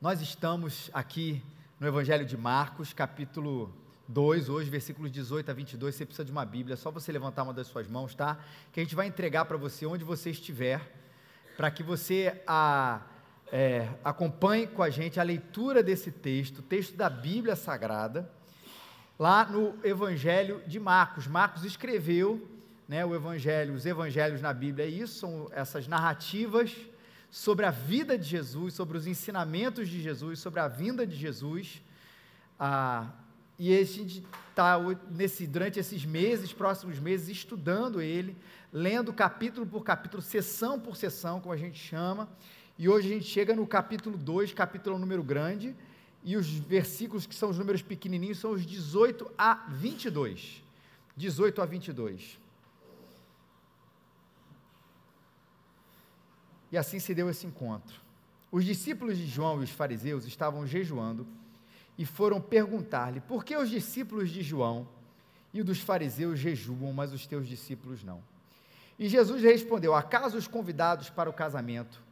Nós estamos aqui no Evangelho de Marcos, capítulo 2, hoje, versículos 18 a 22. Você precisa de uma Bíblia, é só você levantar uma das suas mãos, tá? Que a gente vai entregar para você onde você estiver, para que você a, é, acompanhe com a gente a leitura desse texto, texto da Bíblia Sagrada, lá no Evangelho de Marcos. Marcos escreveu né, o Evangelho, os Evangelhos na Bíblia, é isso, são essas narrativas sobre a vida de Jesus, sobre os ensinamentos de Jesus, sobre a vinda de Jesus. Ah, e a gente está durante esses meses, próximos meses, estudando ele, lendo capítulo por capítulo, sessão por sessão, como a gente chama. E hoje a gente chega no capítulo 2, capítulo é número grande, e os versículos que são os números pequenininhos são os 18 a 22. 18 a 22. E assim se deu esse encontro. Os discípulos de João e os fariseus estavam jejuando e foram perguntar-lhe: Por que os discípulos de João e dos fariseus jejuam, mas os teus discípulos não? E Jesus respondeu: Acaso os convidados para o casamento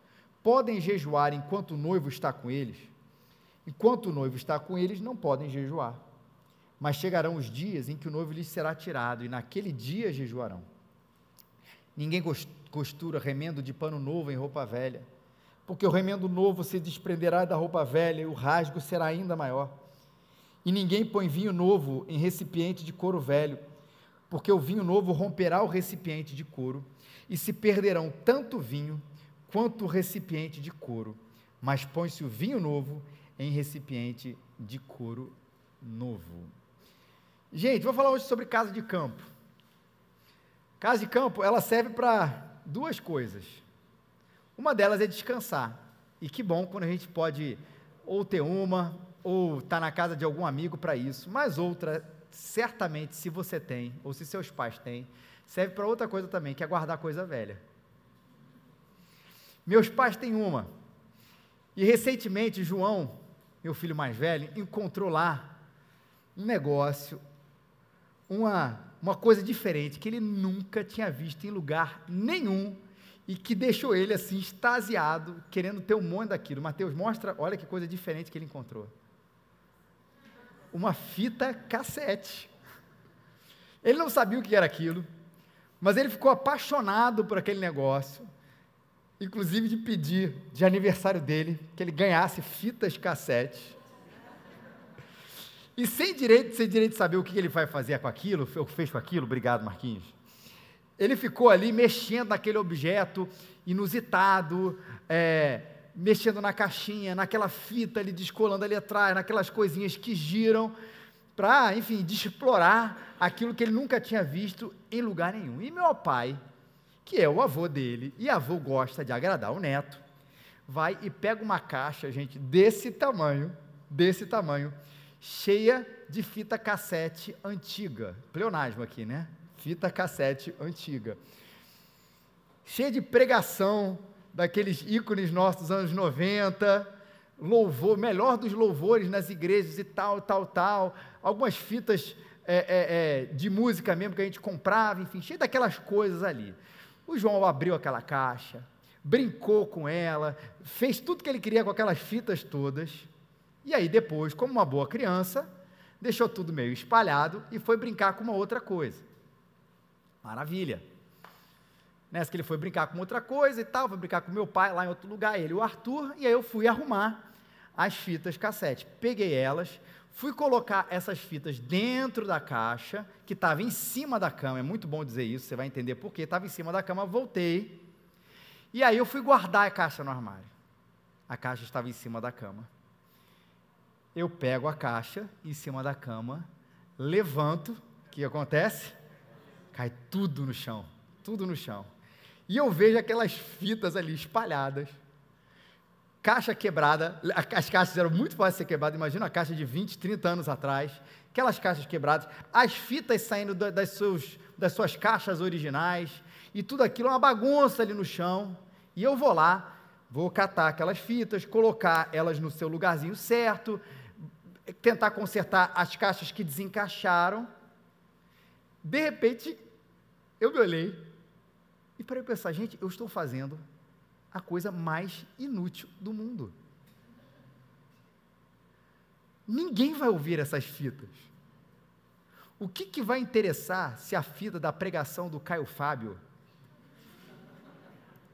podem jejuar enquanto o noivo está com eles? Enquanto o noivo está com eles, não podem jejuar. Mas chegarão os dias em que o noivo lhes será tirado, e naquele dia jejuarão. Ninguém costura remendo de pano novo em roupa velha, porque o remendo novo se desprenderá da roupa velha e o rasgo será ainda maior. E ninguém põe vinho novo em recipiente de couro velho, porque o vinho novo romperá o recipiente de couro, e se perderão tanto o vinho quanto o recipiente de couro. Mas põe-se o vinho novo em recipiente de couro novo. Gente, vou falar hoje sobre casa de campo. Casa de campo, ela serve para duas coisas. Uma delas é descansar. E que bom quando a gente pode ou ter uma, ou estar tá na casa de algum amigo para isso. Mas outra, certamente, se você tem, ou se seus pais têm, serve para outra coisa também, que é guardar coisa velha. Meus pais têm uma. E recentemente, João, meu filho mais velho, encontrou lá um negócio, uma uma coisa diferente que ele nunca tinha visto em lugar nenhum e que deixou ele assim extasiado, querendo ter um monte daquilo. Mateus, mostra, olha que coisa diferente que ele encontrou. Uma fita cassete. Ele não sabia o que era aquilo, mas ele ficou apaixonado por aquele negócio, inclusive de pedir de aniversário dele que ele ganhasse fitas cassete. E sem direito, sem direito de saber o que ele vai fazer com aquilo, o que fez com aquilo, obrigado Marquinhos. Ele ficou ali mexendo naquele objeto inusitado, é, mexendo na caixinha, naquela fita ali, descolando ali atrás, naquelas coisinhas que giram, para, enfim, de explorar aquilo que ele nunca tinha visto em lugar nenhum. E meu pai, que é o avô dele, e avô gosta de agradar o neto, vai e pega uma caixa, gente, desse tamanho, desse tamanho, cheia de fita cassete antiga. Pleonasmo aqui, né? Fita cassete antiga. Cheia de pregação daqueles ícones nossos dos anos 90, louvor, melhor dos louvores nas igrejas e tal, tal, tal. Algumas fitas é, é, é, de música mesmo que a gente comprava, enfim, cheia daquelas coisas ali. O João abriu aquela caixa, brincou com ela, fez tudo que ele queria com aquelas fitas todas. E aí depois, como uma boa criança, deixou tudo meio espalhado e foi brincar com uma outra coisa. Maravilha. Nessa que ele foi brincar com outra coisa e tal, foi brincar com meu pai lá em outro lugar, ele e o Arthur, e aí eu fui arrumar as fitas cassete. Peguei elas, fui colocar essas fitas dentro da caixa, que estava em cima da cama, é muito bom dizer isso, você vai entender por quê, estava em cima da cama, voltei, e aí eu fui guardar a caixa no armário. A caixa estava em cima da cama eu pego a caixa em cima da cama, levanto, o que acontece? Cai tudo no chão, tudo no chão. E eu vejo aquelas fitas ali espalhadas, caixa quebrada, as caixas eram muito fáceis de ser quebradas, imagina a caixa de 20, 30 anos atrás, aquelas caixas quebradas, as fitas saindo das, seus, das suas caixas originais, e tudo aquilo, uma bagunça ali no chão, e eu vou lá, vou catar aquelas fitas, colocar elas no seu lugarzinho certo, tentar consertar as caixas que desencaixaram. De repente, eu me olhei e parei pensar, gente, eu estou fazendo a coisa mais inútil do mundo. Ninguém vai ouvir essas fitas. O que, que vai interessar se a fita da pregação do Caio Fábio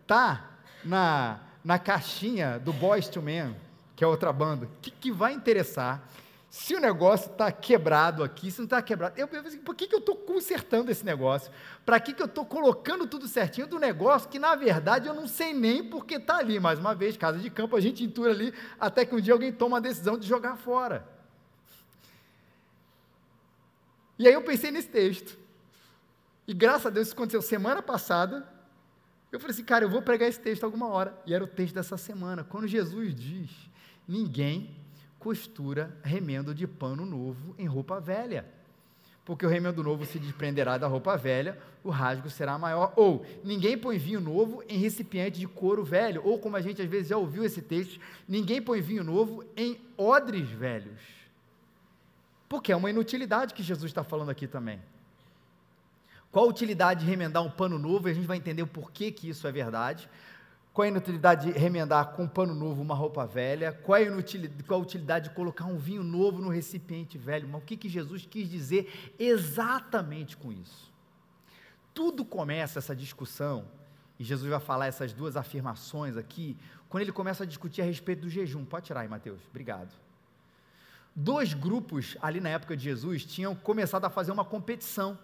tá na, na caixinha do Boys to Men, que é outra banda? O que, que vai interessar se o negócio está quebrado aqui, se não está quebrado? Eu penso assim, por que, que eu estou consertando esse negócio? Para que, que eu estou colocando tudo certinho do negócio que, na verdade, eu não sei nem porque está ali. Mais uma vez, casa de campo, a gente entura ali até que um dia alguém toma a decisão de jogar fora. E aí eu pensei nesse texto. E graças a Deus isso aconteceu semana passada. Eu falei assim, cara, eu vou pregar esse texto alguma hora. E era o texto dessa semana. Quando Jesus diz: Ninguém costura remendo de pano novo em roupa velha. Porque o remendo novo se desprenderá da roupa velha, o rasgo será maior. Ou, ninguém põe vinho novo em recipiente de couro velho. Ou, como a gente às vezes já ouviu esse texto, ninguém põe vinho novo em odres velhos porque é uma inutilidade que Jesus está falando aqui também. Qual a utilidade de remendar um pano novo? E a gente vai entender o porquê que isso é verdade. Qual a inutilidade de remendar com um pano novo uma roupa velha? Qual a, inutilidade, qual a utilidade de colocar um vinho novo no recipiente velho? Mas o que, que Jesus quis dizer exatamente com isso? Tudo começa essa discussão, e Jesus vai falar essas duas afirmações aqui, quando ele começa a discutir a respeito do jejum. Pode tirar aí, Mateus. Obrigado. Dois grupos ali na época de Jesus tinham começado a fazer uma competição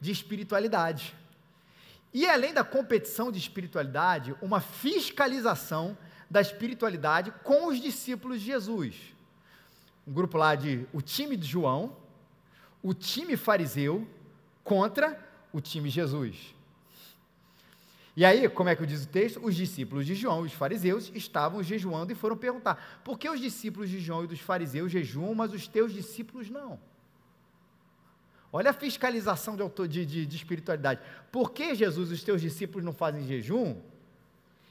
de espiritualidade. E além da competição de espiritualidade, uma fiscalização da espiritualidade com os discípulos de Jesus. Um grupo lá de o time de João, o time fariseu contra o time Jesus. E aí, como é que diz o texto? Os discípulos de João, os fariseus, estavam jejuando e foram perguntar: por que os discípulos de João e dos fariseus jejuam, mas os teus discípulos não? Olha a fiscalização de, de, de, de espiritualidade. Por que, Jesus, os teus discípulos não fazem jejum?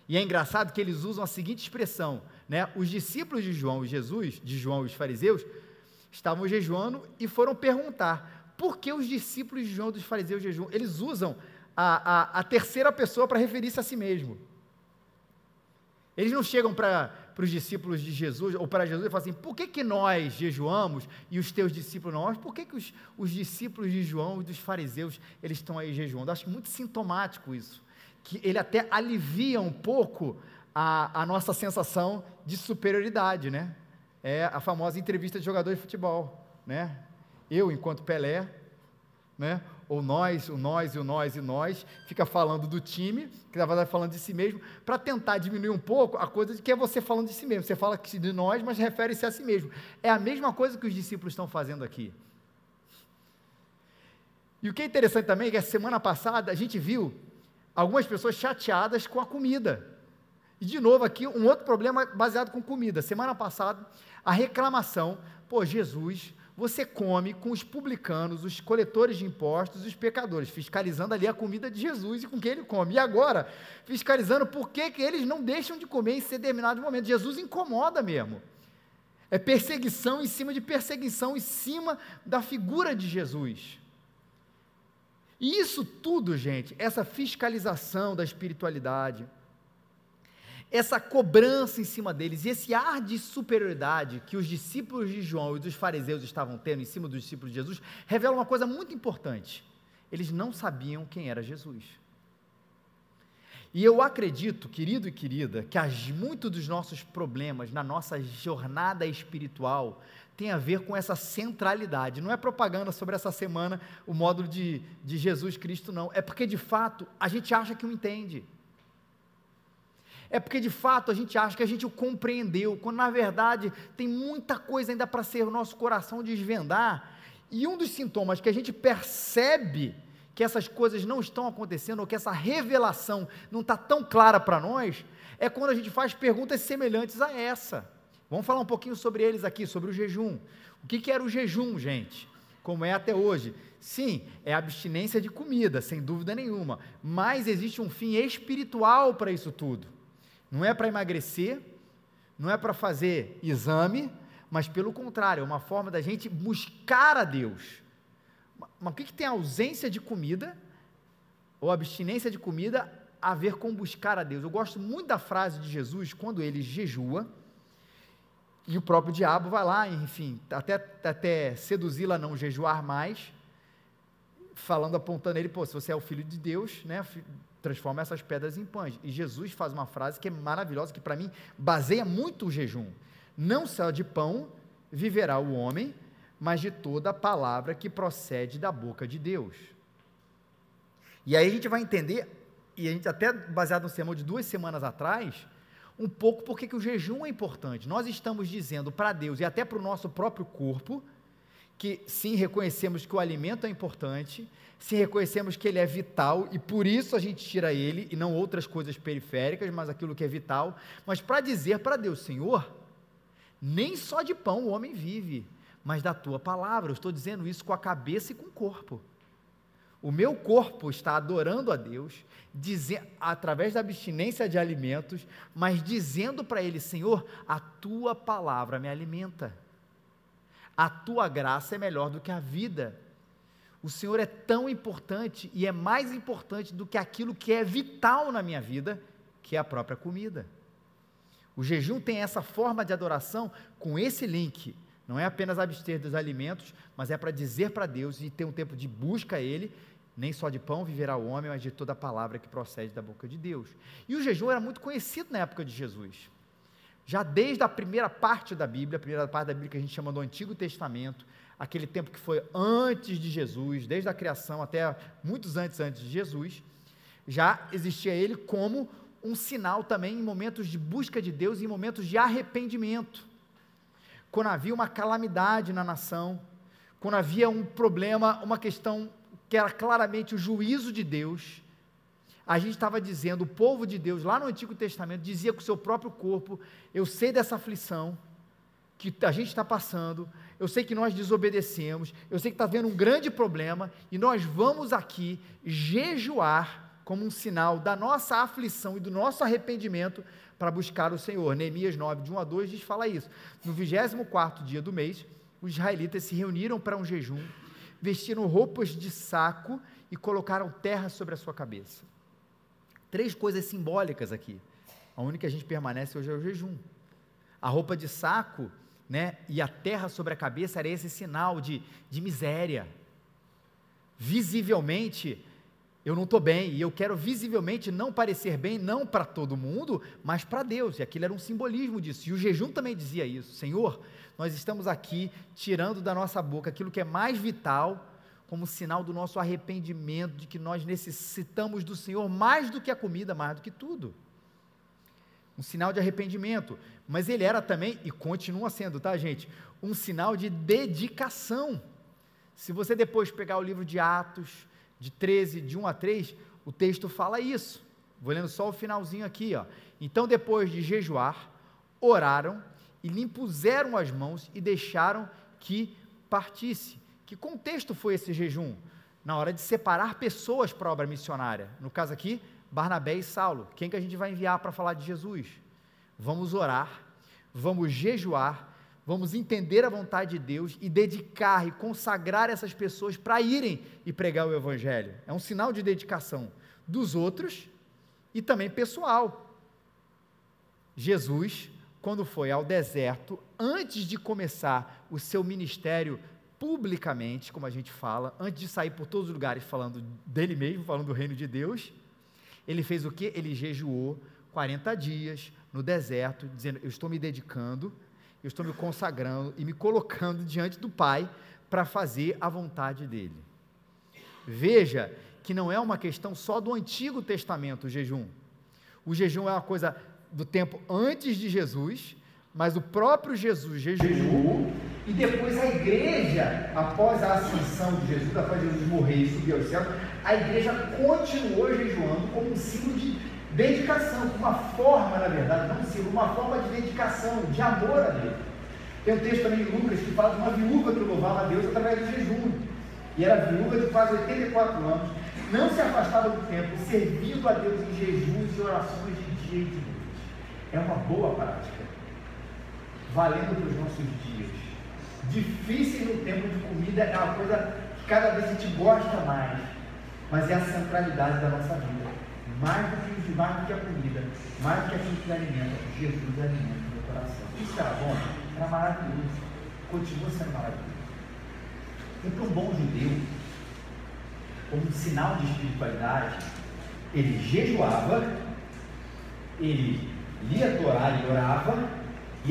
E é engraçado que eles usam a seguinte expressão, né? Os discípulos de João e Jesus, de João e os fariseus, estavam jejuando e foram perguntar: por que os discípulos de João e dos fariseus jejuam? Eles usam a, a, a terceira pessoa para referir-se a si mesmo. Eles não chegam para os discípulos de Jesus, ou para Jesus, e falam assim: por que, que nós jejuamos e os teus discípulos não? Por que, que os, os discípulos de João e dos fariseus eles estão aí jejuando? Acho muito sintomático isso. Que ele até alivia um pouco a, a nossa sensação de superioridade, né? É a famosa entrevista de jogador de futebol, né? Eu, enquanto Pelé, né? Ou nós, o nós e o nós e nós, fica falando do time, que na verdade falando de si mesmo, para tentar diminuir um pouco a coisa de que é você falando de si mesmo. Você fala de nós, mas refere-se a si mesmo. É a mesma coisa que os discípulos estão fazendo aqui. E o que é interessante também é que a semana passada a gente viu algumas pessoas chateadas com a comida. E de novo aqui um outro problema baseado com comida. Semana passada a reclamação, pô, Jesus você come com os publicanos, os coletores de impostos, os pecadores, fiscalizando ali a comida de Jesus e com que ele come. E agora, fiscalizando por que, que eles não deixam de comer em determinado momento. Jesus incomoda mesmo. É perseguição em cima de perseguição, em cima da figura de Jesus. E isso tudo, gente, essa fiscalização da espiritualidade, essa cobrança em cima deles e esse ar de superioridade que os discípulos de João e dos fariseus estavam tendo em cima dos discípulos de Jesus, revela uma coisa muito importante. Eles não sabiam quem era Jesus. E eu acredito, querido e querida, que muitos dos nossos problemas na nossa jornada espiritual tem a ver com essa centralidade. Não é propaganda sobre essa semana, o módulo de, de Jesus Cristo, não. É porque, de fato, a gente acha que o entende. É porque de fato a gente acha que a gente o compreendeu, quando na verdade tem muita coisa ainda para ser o nosso coração desvendar. E um dos sintomas que a gente percebe que essas coisas não estão acontecendo, ou que essa revelação não está tão clara para nós, é quando a gente faz perguntas semelhantes a essa. Vamos falar um pouquinho sobre eles aqui, sobre o jejum. O que, que era o jejum, gente? Como é até hoje? Sim, é abstinência de comida, sem dúvida nenhuma. Mas existe um fim espiritual para isso tudo. Não é para emagrecer, não é para fazer exame, mas pelo contrário, é uma forma da gente buscar a Deus. Mas o que, que tem ausência de comida, ou abstinência de comida, a ver com buscar a Deus? Eu gosto muito da frase de Jesus quando ele jejua, E o próprio diabo vai lá, enfim, até, até seduzi-la a não jejuar mais, falando, apontando ele, pô, se você é o filho de Deus, né, transforma essas pedras em pães. E Jesus faz uma frase que é maravilhosa, que para mim baseia muito o jejum. Não só de pão viverá o homem, mas de toda a palavra que procede da boca de Deus. E aí a gente vai entender, e a gente até baseado no sermão de duas semanas atrás, um pouco porque que o jejum é importante. Nós estamos dizendo para Deus e até para o nosso próprio corpo que sim, reconhecemos que o alimento é importante, sim, reconhecemos que ele é vital e por isso a gente tira ele e não outras coisas periféricas, mas aquilo que é vital, mas para dizer para Deus, Senhor, nem só de pão o homem vive, mas da tua palavra. Eu estou dizendo isso com a cabeça e com o corpo. O meu corpo está adorando a Deus, dizer, através da abstinência de alimentos, mas dizendo para Ele: Senhor, a tua palavra me alimenta. A tua graça é melhor do que a vida. O Senhor é tão importante e é mais importante do que aquilo que é vital na minha vida, que é a própria comida. O jejum tem essa forma de adoração com esse link. Não é apenas abster dos alimentos, mas é para dizer para Deus e ter um tempo de busca a Ele nem só de pão viverá o homem, mas de toda a palavra que procede da boca de Deus. E o jejum era muito conhecido na época de Jesus. Já desde a primeira parte da Bíblia, a primeira parte da Bíblia que a gente chama do Antigo Testamento, aquele tempo que foi antes de Jesus, desde a criação até muitos antes antes de Jesus, já existia ele como um sinal também em momentos de busca de Deus e em momentos de arrependimento. Quando havia uma calamidade na nação, quando havia um problema, uma questão que era claramente o juízo de Deus, a gente estava dizendo, o povo de Deus, lá no Antigo Testamento, dizia com o seu próprio corpo: Eu sei dessa aflição que a gente está passando, eu sei que nós desobedecemos, eu sei que está havendo um grande problema, e nós vamos aqui jejuar como um sinal da nossa aflição e do nosso arrependimento para buscar o Senhor. Neemias 9, de 1 a 2, diz: fala isso. No 24 dia do mês, os israelitas se reuniram para um jejum vestiram roupas de saco e colocaram terra sobre a sua cabeça. Três coisas simbólicas aqui. A única que a gente permanece hoje é o jejum. A roupa de saco né, e a terra sobre a cabeça era esse sinal de, de miséria. Visivelmente, eu não estou bem, e eu quero visivelmente não parecer bem, não para todo mundo, mas para Deus, e aquilo era um simbolismo disso, e o jejum também dizia isso, Senhor, nós estamos aqui tirando da nossa boca aquilo que é mais vital, como sinal do nosso arrependimento, de que nós necessitamos do Senhor mais do que a comida, mais do que tudo. Um sinal de arrependimento. Mas ele era também, e continua sendo, tá, gente? Um sinal de dedicação. Se você depois pegar o livro de Atos, de 13, de 1 a 3, o texto fala isso. Vou lendo só o finalzinho aqui, ó. Então, depois de jejuar, oraram e lhe impuseram as mãos e deixaram que partisse. Que contexto foi esse jejum? Na hora de separar pessoas para a obra missionária. No caso aqui, Barnabé e Saulo. Quem que a gente vai enviar para falar de Jesus? Vamos orar, vamos jejuar, vamos entender a vontade de Deus e dedicar e consagrar essas pessoas para irem e pregar o Evangelho. É um sinal de dedicação dos outros e também pessoal. Jesus quando foi ao deserto, antes de começar o seu ministério publicamente, como a gente fala, antes de sair por todos os lugares falando dele mesmo, falando do reino de Deus, ele fez o que? Ele jejuou 40 dias no deserto, dizendo: Eu estou me dedicando, eu estou me consagrando e me colocando diante do Pai para fazer a vontade dele. Veja que não é uma questão só do Antigo Testamento o jejum. O jejum é uma coisa do tempo antes de Jesus, mas o próprio Jesus jejuou, e depois a igreja, após a ascensão de Jesus, após Jesus morrer e subir ao céu, a igreja continuou jejuando como um símbolo de dedicação, uma forma, na verdade, não um símbolo, uma forma de dedicação, de amor a Deus. Tem um texto também em Lucas que fala de uma viúva que louvava a Deus através do jejum. E era viúva de quase 84 anos, não se afastava do templo, servindo a Deus em jejuns e orações de dia e de noite é uma boa prática, valendo para os nossos dias. Difícil no tempo de comida é uma coisa que cada vez a gente gosta mais, mas é a centralidade da nossa vida. Mais do que, mais do que a comida, mais do que aquilo que alimenta, Jesus alimenta o meu coração. Isso era bom? era maravilhoso. Continua sendo maravilhoso. E para um bom judeu, como um sinal de espiritualidade, ele jejuava, ele lia a Torá e orava,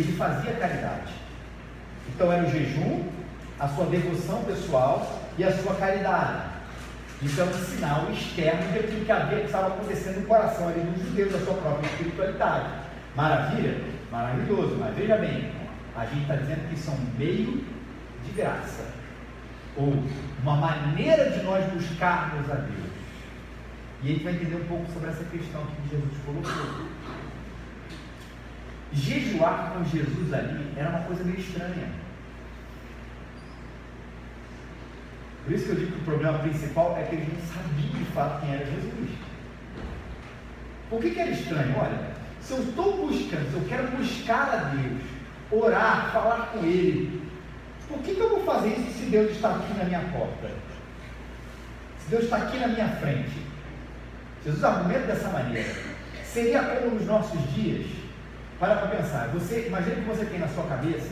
ele fazia caridade. Então era o jejum, a sua devoção pessoal e a sua caridade. Isso é um sinal externo de aquilo que havia que estava acontecendo no coração ali dos judeus, da sua própria espiritualidade. Maravilha? Maravilhoso, mas veja bem, a gente está dizendo que isso é um meio de graça, ou uma maneira de nós buscarmos a Deus. E a gente vai entender um pouco sobre essa questão que Jesus colocou. Jejuar com Jesus ali era uma coisa meio estranha. Por isso que eu digo que o problema principal é que eles não sabiam de fato quem era Jesus. Por que, que era estranho? Olha, se eu estou buscando, se eu quero buscar a Deus, orar, falar com Ele, por que, que eu vou fazer isso se Deus está aqui na minha porta? Se Deus está aqui na minha frente? Jesus argumenta dessa maneira. Seria como nos nossos dias, para para pensar, você, imagine que você tem na sua cabeça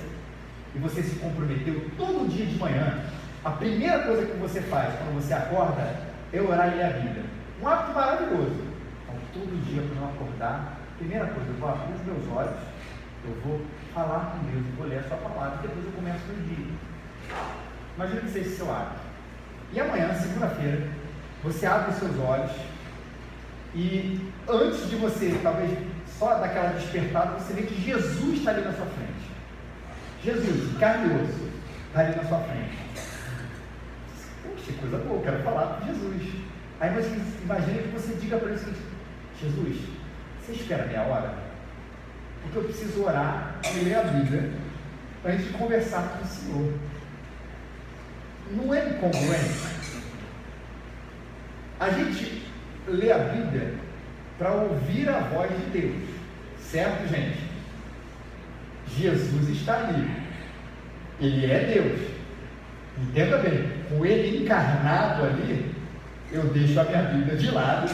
e você se comprometeu todo dia de manhã a primeira coisa que você faz quando você acorda é orar e ler a Bíblia. Um hábito maravilhoso. Então, todo dia quando eu acordar, primeira coisa, eu vou abrir os meus olhos, eu vou falar com Deus, eu vou ler a sua palavra e depois eu começo o dia. Imagina que seja seu hábito. E amanhã, segunda-feira, você abre os seus olhos e antes de você, talvez só daquela despertada, você vê que Jesus está ali na sua frente. Jesus, carne e osso, está ali na sua frente. Que coisa boa, quero falar com Jesus. Aí você imagina que você diga para ele o seguinte: Jesus, você espera meia hora? Porque eu preciso orar e ler a Bíblia para a gente conversar com o Senhor. Não é incongruente? A gente lê a Bíblia para ouvir a voz de Deus, certo, gente? Jesus está ali, Ele é Deus. Entenda bem, com ele encarnado ali, eu deixo a minha Bíblia de lado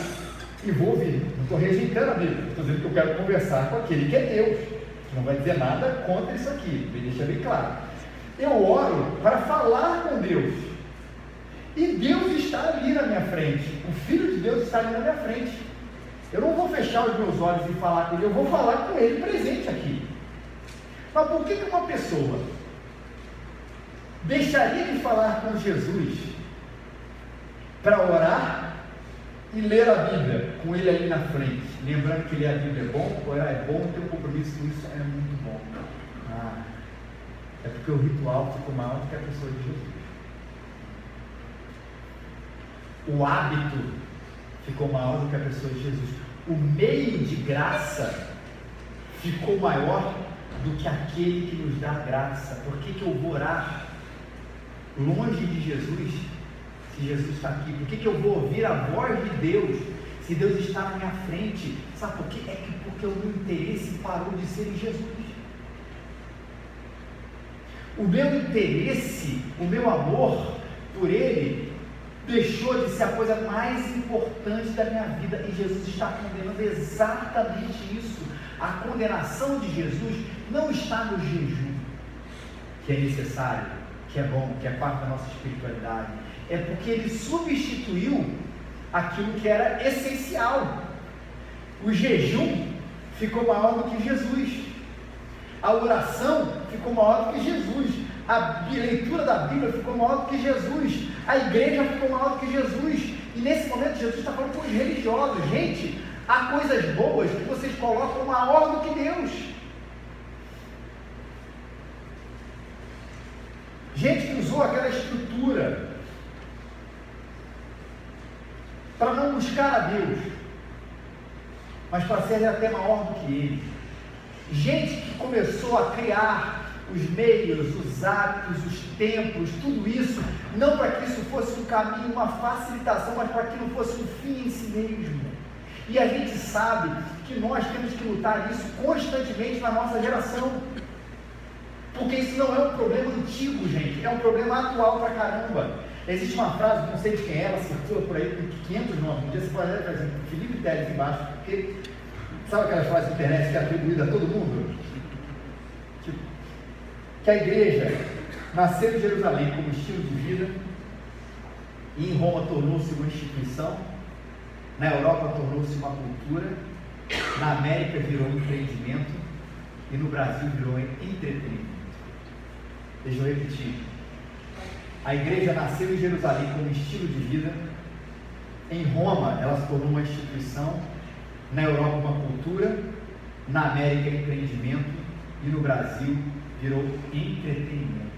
e vou ouvir. Não estou rejeitando a Bíblia, estou dizendo que eu quero conversar com aquele que é Deus, que não vai dizer nada contra isso aqui, me deixa bem claro. Eu oro para falar com Deus. E Deus está ali na minha frente. O Filho de Deus está ali na minha frente. Eu não vou fechar os meus olhos e falar com ele, eu vou falar com ele presente aqui. Mas por que, uma pessoa deixaria de falar com Jesus para orar e ler a Bíblia com ele ali na frente, lembrando que ler a Bíblia é bom, orar é bom, ter um compromisso com isso é muito bom. Ah, é porque o ritual ficou maior do que a pessoa de Jesus. O hábito ficou maior do que a pessoa de Jesus. O meio de graça ficou maior do que aquele que nos dá graça. Por que, que eu vou orar longe de Jesus, se Jesus está aqui? Por que, que eu vou ouvir a voz de Deus se Deus está na minha frente? Sabe por quê? É que porque o meu interesse parou de ser em Jesus. O meu interesse, o meu amor por Ele deixou de ser a coisa mais importante da minha vida e Jesus está condenando exatamente isso. A condenação de Jesus não está no jejum que é necessário, que é bom, que é parte da nossa espiritualidade. É porque ele substituiu aquilo que era essencial. O jejum ficou maior do que Jesus. A oração ficou maior do que Jesus. A leitura da Bíblia ficou maior do que Jesus. A igreja ficou maior do que Jesus. E nesse momento Jesus está falando com os religiosos. Gente, há coisas boas que vocês colocam maior do que Deus. Gente que usou aquela estrutura para não buscar a Deus, mas para ser até maior do que Ele. Gente que começou a criar os meios, os hábitos, os tempos, tudo isso, não para que isso fosse um caminho, uma facilitação, mas para que não fosse um fim em si mesmo. E a gente sabe que nós temos que lutar isso constantemente na nossa geração. Porque isso não é um problema antigo, gente, é um problema atual pra caramba. Existe uma frase, não sei de quem é, ela circula por aí com 500 nomes. Um dia você pode olhar e dizer, Felipe Teles embaixo, porque sabe aquelas frases de internet que é atribuída a todo mundo? Que a igreja nasceu em Jerusalém como estilo de vida, e em Roma tornou-se uma instituição, na Europa tornou-se uma cultura, na América virou um empreendimento e no Brasil virou entretenimento. Deixa eu repetir. A igreja nasceu em Jerusalém como estilo de vida, em Roma ela se tornou uma instituição, na Europa uma cultura, na América empreendimento e no Brasil virou entretenimento.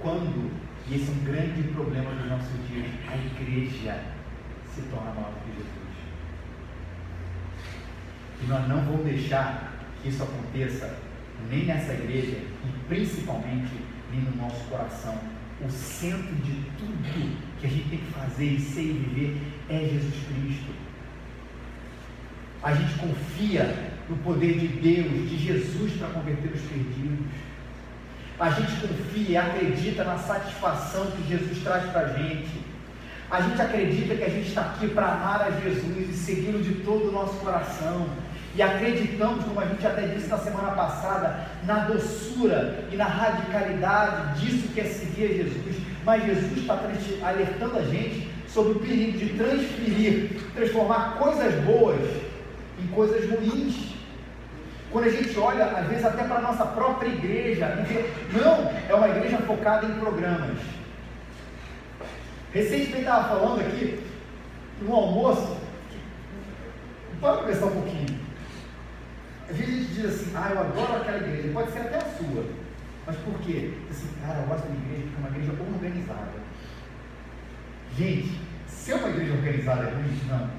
Quando, e esse é um grande problema dos nossos dias, a igreja se torna maior que Jesus. E nós não vamos deixar que isso aconteça nem nessa igreja e principalmente nem no nosso coração. O centro de tudo que a gente tem que fazer e ser e viver é Jesus Cristo. A gente confia no poder de Deus, de Jesus para converter os perdidos. A gente confia e acredita na satisfação que Jesus traz para a gente. A gente acredita que a gente está aqui para amar a Jesus e segui-lo de todo o nosso coração. E acreditamos, como a gente até disse na semana passada, na doçura e na radicalidade disso que é seguir a Jesus. Mas Jesus está alertando a gente sobre o perigo de transferir, transformar coisas boas em coisas ruins. Quando a gente olha, às vezes, até para a nossa própria igreja, não, é uma igreja focada em programas. Recentemente estava falando aqui, no almoço, para pensar um pouquinho. Às vezes a gente diz assim, ah, eu adoro aquela igreja, pode ser até a sua. Mas por quê? Assim, cara, eu gosto da igreja porque é uma igreja organizada. Gente, se é uma igreja organizada é ruim, não.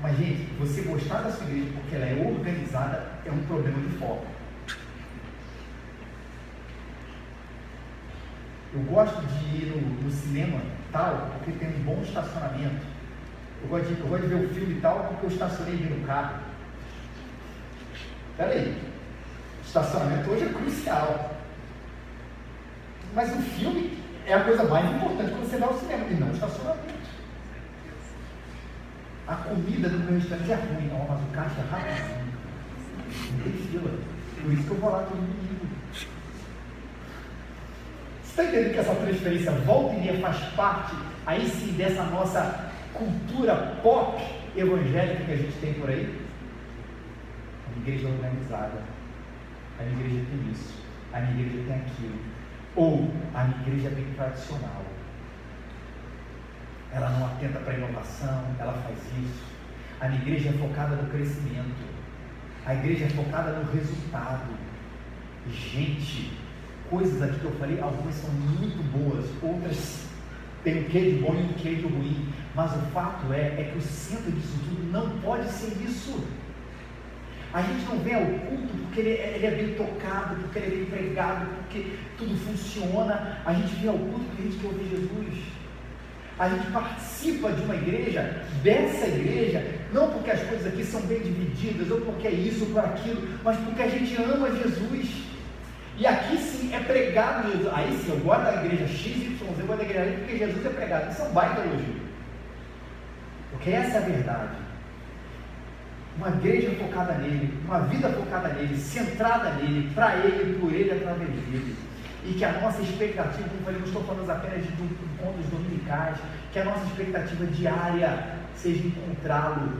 Mas, gente, você gostar da sua igreja porque ela é organizada é um problema de foco. Eu gosto de ir no, no, cinema tal porque tem um bom estacionamento. Eu gosto, de, eu gosto de ver o filme tal porque eu estacionei no carro. Peraí, estacionamento hoje é crucial. Mas o filme é a coisa mais importante quando você vai ao cinema, e não o estacionamento. A comida do meu restaurante é ruim, ó, mas o caixa é rapidinho. Por isso que eu vou lá todo domingo. Você está entendendo que essa transferência volta e meia faz parte, aí sim, dessa nossa cultura pop evangélica que a gente tem por aí? A igreja é organizada. A igreja tem isso. A igreja tem aquilo. Ou a igreja é bem tradicional ela não atenta para inovação, ela faz isso. A igreja é focada no crescimento, a igreja é focada no resultado. Gente, coisas aqui que eu falei, algumas são muito boas, outras têm o que de bom e o que de ruim, mas o fato é, é que o centro disso tudo não pode ser isso. A gente não vem ao culto porque ele, ele, é bem tocado, porque ele é bem pregado, porque tudo funciona. A gente vem ao culto porque a gente quer ouvir Jesus a gente participa de uma igreja, dessa igreja, não porque as coisas aqui são bem divididas, ou porque é isso ou por aquilo, mas porque a gente ama Jesus. E aqui sim é pregado Jesus. Aí sim, eu gosto da igreja XYZ, eu gosto da igreja ali porque Jesus é pregado. Isso é um baita elogio. Porque essa é a verdade. Uma igreja focada nele, uma vida focada nele, centrada nele, para ele, por ele, através dele e que a nossa expectativa, como falei, não estou falando apenas de encontros dominicais, que a nossa expectativa diária seja encontrá-lo,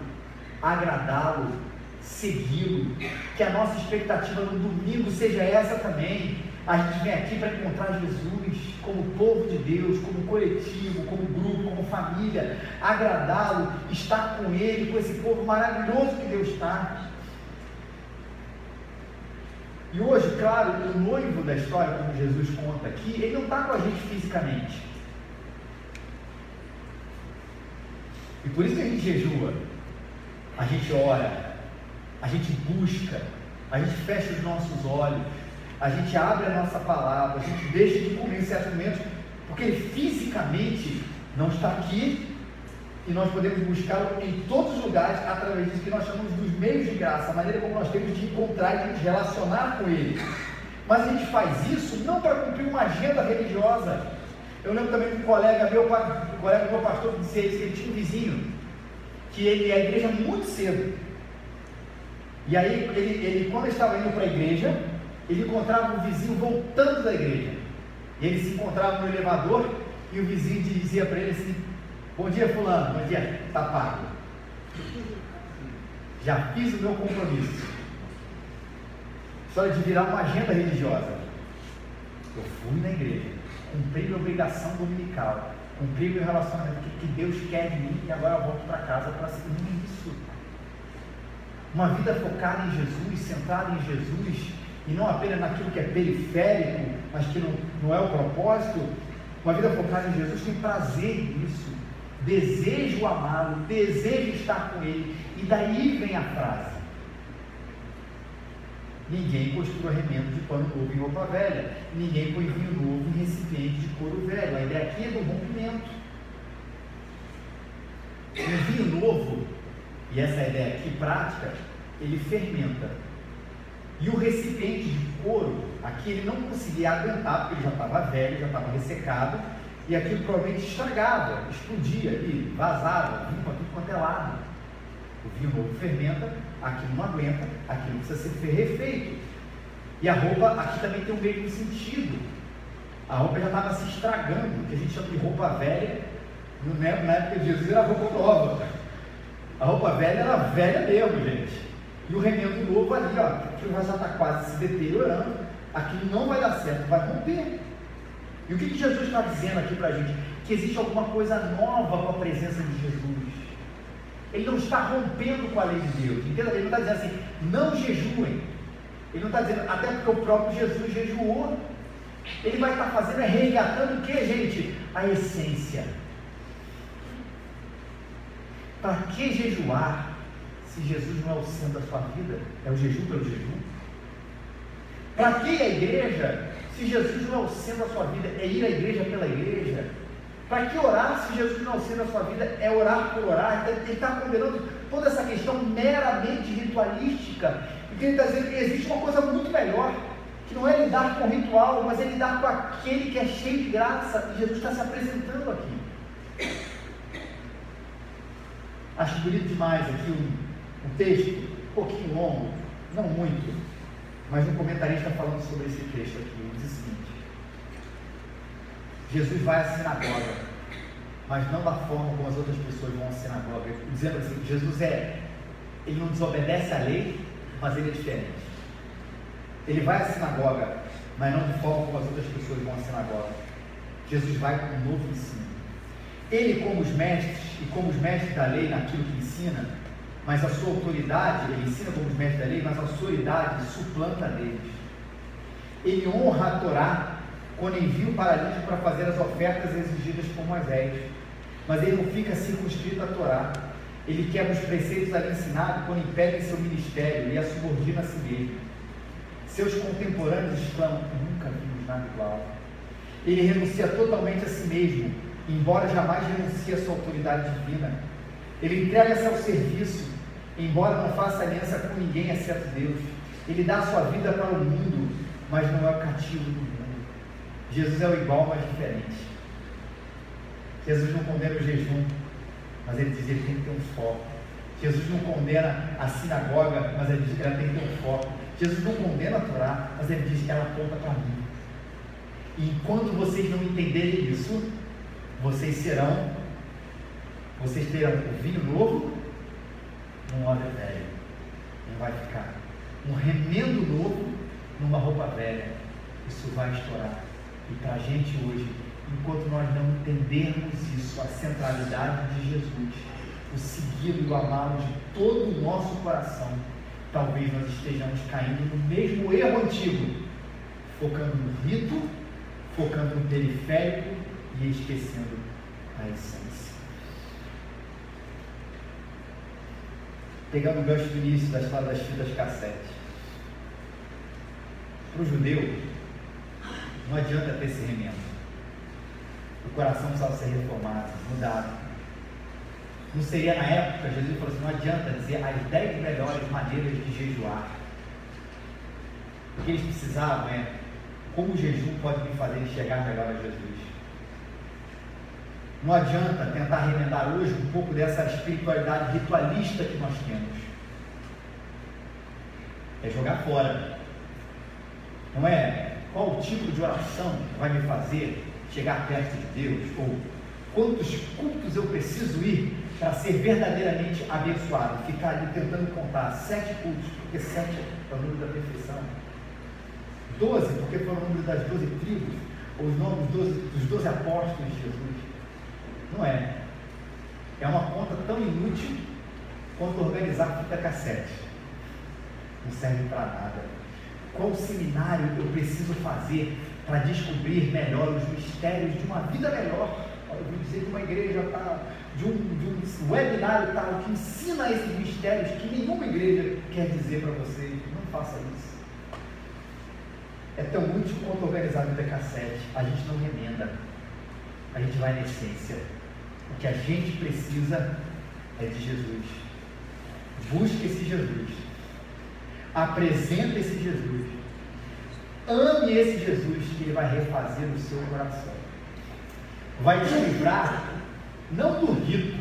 agradá-lo, segui-lo, que a nossa expectativa no domingo seja essa também. A gente vem aqui para encontrar Jesus como povo de Deus, como coletivo, como grupo, como família, agradá-lo, estar com Ele, com esse povo maravilhoso que Deus está. E hoje, claro, o noivo da história, como Jesus conta aqui, ele não está com a gente fisicamente. E por isso que a gente jejua, a gente ora, a gente busca, a gente fecha os nossos olhos, a gente abre a nossa palavra, a gente deixa de comer certos momentos, porque ele fisicamente não está aqui, e nós podemos buscá-lo em todos os lugares através disso que nós chamamos dos meios de graça, a maneira como nós temos de encontrar e de nos relacionar com Ele. Mas a gente faz isso não para cumprir uma agenda religiosa. Eu lembro também que um colega meu, um colega meu pastor que isso, que ele tinha um vizinho, que ele ia à igreja muito cedo. E aí, ele, ele quando ele estava indo para a igreja, ele encontrava um vizinho voltando da igreja. E ele se encontrava no elevador e o vizinho dizia para ele assim: Bom dia, Fulano, bom dia, está pago. Já fiz o meu compromisso. História de virar uma agenda religiosa. Eu fui na igreja, cumpri minha obrigação dominical, cumpri meu relacionamento, que Deus quer de mim e agora eu volto para casa para seguir isso. Uma vida focada em Jesus, centrada em Jesus, e não apenas naquilo que é periférico, mas que não, não é o propósito. Uma vida focada em Jesus tem prazer nisso, desejo amá-lo, desejo estar com ele, e daí vem a frase: Ninguém costura remendo de pano novo em roupa velha. Ninguém põe vinho novo em recipiente de couro velho. A ideia aqui é do rompimento. Um vinho novo, e essa é ideia aqui prática, ele fermenta. E o recipiente de couro, aqui ele não conseguia aguentar, porque ele já estava velho, já estava ressecado, e aquilo provavelmente estragava, explodia ali, vazava, para tudo quanto é lado. O vinho novo fermenta, aquilo não aguenta, aquilo precisa ser refeito. E a roupa aqui também tem o mesmo sentido. A roupa já estava se estragando, que a gente chama de roupa velha, na época de Jesus era roupa nova. A roupa velha era velha mesmo, gente. E o remendo novo ali, ó, aquilo já está quase se deteriorando, aquilo não vai dar certo, vai romper. E o que, que Jesus está dizendo aqui para a gente? Que existe alguma coisa nova com a presença de Jesus. Ele não está rompendo com a lei de Deus. Entenda? Ele não está dizendo assim, não jejuem. Ele não está dizendo, até porque o próprio Jesus jejuou. Ele vai estar fazendo é resgatando o que, gente? A essência. Para que jejuar se Jesus não é o centro da sua vida? É o jejum pelo jejum? Para que a igreja se Jesus não é o centro da sua vida? É ir à igreja pela igreja? Para que orar se Jesus não sendo a sua vida é orar por orar? Ele está condenando toda essa questão meramente ritualística. E ele está dizendo que existe uma coisa muito melhor, que não é lidar com o ritual, mas é lidar com aquele que é cheio de graça. E Jesus está se apresentando aqui. Acho bonito demais aqui um, um texto, um pouquinho longo, não muito, mas um comentarista falando sobre esse texto aqui. Diz o seguinte. Jesus vai à sinagoga, mas não da forma como as outras pessoas vão à sinagoga, dizendo assim: Jesus é, ele não desobedece à lei, mas ele é diferente. Ele vai à sinagoga, mas não de forma como as outras pessoas vão à sinagoga. Jesus vai com um novo ensino. Ele, como os mestres, e como os mestres da lei naquilo que ensina, mas a sua autoridade, ele ensina como os mestres da lei, mas a sua autoridade suplanta deles. Ele honra a Torá, quando envia o paralítico para fazer as ofertas exigidas por Moisés. Mas ele não fica circunscrito à Torá. Ele quebra os preceitos ali ensinados quando impede seu ministério e a subordina a si mesmo. Seus contemporâneos exclamam: Nunca vimos nada igual. Ele renuncia totalmente a si mesmo, embora jamais renuncie a sua autoridade divina. Ele entrega-se ao serviço, embora não faça aliança com ninguém exceto Deus. Ele dá a sua vida para o mundo, mas não é o cativo do mundo. Jesus é o igual, mas diferente. Jesus não condena o jejum, mas ele diz que ele tem que ter um foco. Jesus não condena a sinagoga, mas ele diz que ela tem que ter um foco. Jesus não condena a Torá, mas ele diz que ela aponta para mim. E enquanto vocês não entenderem isso, vocês serão, vocês terão um vinho novo num óleo velho. Não vai ficar. Um remendo novo numa roupa velha. Isso vai estourar. E para a gente hoje, enquanto nós não entendermos isso, a centralidade de Jesus, o segui-lo e o amá-lo de todo o nosso coração, talvez nós estejamos caindo no mesmo erro antigo, focando no rito, focando no periférico e esquecendo a essência. Pegando o gancho do início da história das fitas cassete. Para o judeu, não adianta ter esse remendo. O coração precisava ser reformado, mudado. Não seria na época, Jesus falou assim, não adianta dizer as dez melhores maneiras de jejuar. O que eles precisavam é como o jejum pode me fazer enxergar melhor a Jesus. Não adianta tentar remendar hoje um pouco dessa espiritualidade ritualista que nós temos. É jogar fora. Não é qual tipo de oração vai me fazer chegar perto de Deus, ou quantos cultos eu preciso ir para ser verdadeiramente abençoado. Ficar ali tentando contar sete cultos, porque sete é o número da perfeição. Doze, porque foi o número das doze tribos, ou os nomes dos doze apóstolos de Jesus. Não é. É uma conta tão inútil quanto organizar fita cassete. Não serve para nada. Qual seminário eu preciso fazer para descobrir melhor os mistérios de uma vida melhor? Eu vou dizer que uma igreja tal, de um, de um webinário tal, que ensina esses mistérios que nenhuma igreja quer dizer para vocês. Não faça isso. É tão útil quanto organizar vida cassete. A gente não remenda. A gente vai na essência. O que a gente precisa é de Jesus. Busque esse Jesus. Apresente esse Jesus. Ame esse Jesus que ele vai refazer o seu coração. Vai te livrar, não do rito,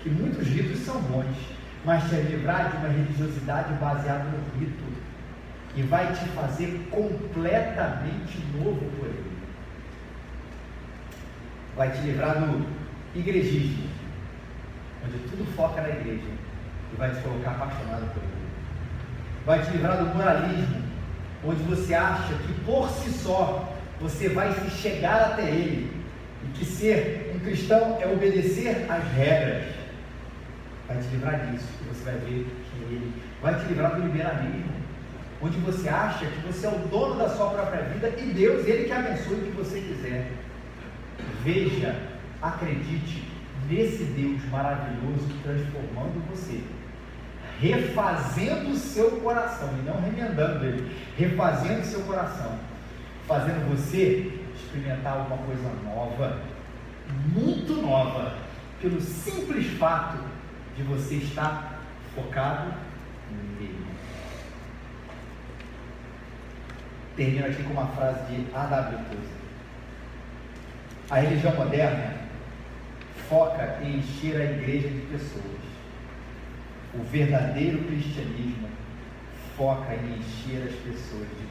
que muitos ritos são bons, mas te livrar de uma religiosidade baseada no rito, e vai te fazer completamente novo por ele. Vai te livrar do igrejismo, onde tudo foca na igreja e vai te colocar apaixonado por ele. Vai te livrar do moralismo, onde você acha que por si só você vai se chegar até ele e que ser um cristão é obedecer às regras. Vai te livrar disso, e você vai ver que é ele. Vai te livrar do liberalismo, onde você acha que você é o dono da sua própria vida e Deus, Ele que abençoe o que você quiser. Veja acredite nesse Deus maravilhoso transformando você, refazendo o seu coração, e não remendando ele, refazendo o seu coração, fazendo você experimentar alguma coisa nova, muito nova, pelo simples fato de você estar focado nele. Termino aqui com uma frase de A.W. Tozer. A religião moderna foca em encher a igreja de pessoas. O verdadeiro cristianismo foca em encher as pessoas de.